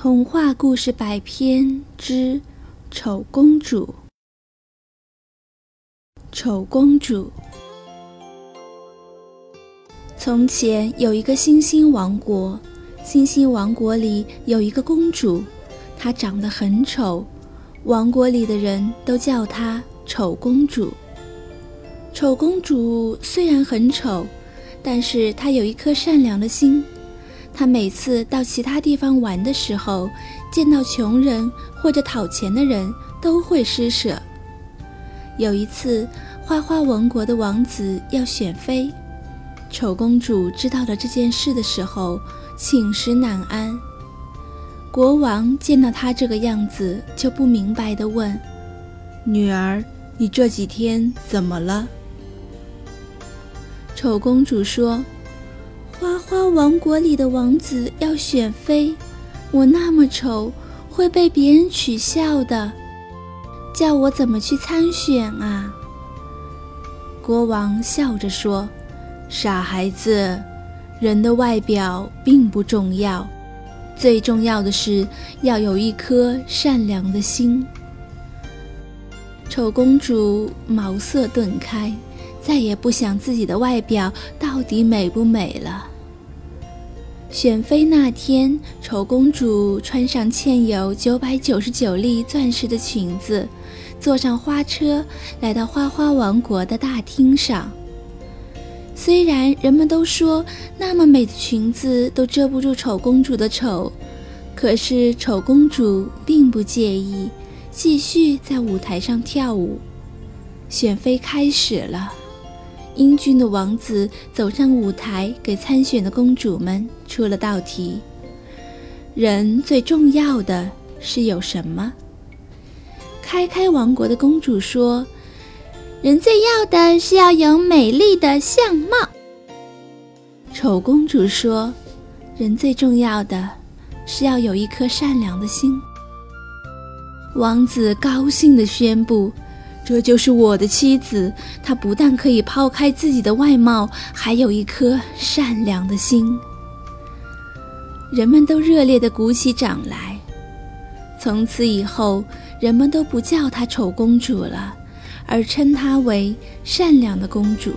童话故事百篇之丑公主。丑公主。从前有一个星星王国，星星王国里有一个公主，她长得很丑，王国里的人都叫她丑公主。丑公主虽然很丑，但是她有一颗善良的心。他每次到其他地方玩的时候，见到穷人或者讨钱的人，都会施舍。有一次，花花王国的王子要选妃，丑公主知道了这件事的时候，寝食难安。国王见到她这个样子，就不明白地问：“女儿，你这几天怎么了？”丑公主说。花花王国里的王子要选妃，我那么丑，会被别人取笑的，叫我怎么去参选啊？国王笑着说：“傻孩子，人的外表并不重要，最重要的是要有一颗善良的心。”丑公主茅塞顿开。再也不想自己的外表到底美不美了。选妃那天，丑公主穿上嵌有九百九十九粒钻石的裙子，坐上花车，来到花花王国的大厅上。虽然人们都说那么美的裙子都遮不住丑公主的丑，可是丑公主并不介意，继续在舞台上跳舞。选妃开始了。英俊的王子走上舞台，给参选的公主们出了道题：人最重要的是有什么？开开王国的公主说：“人最要的是要有美丽的相貌。”丑公主说：“人最重要的是要有一颗善良的心。”王子高兴地宣布。这就是我的妻子，她不但可以抛开自己的外貌，还有一颗善良的心。人们都热烈地鼓起掌来。从此以后，人们都不叫她丑公主了，而称她为善良的公主。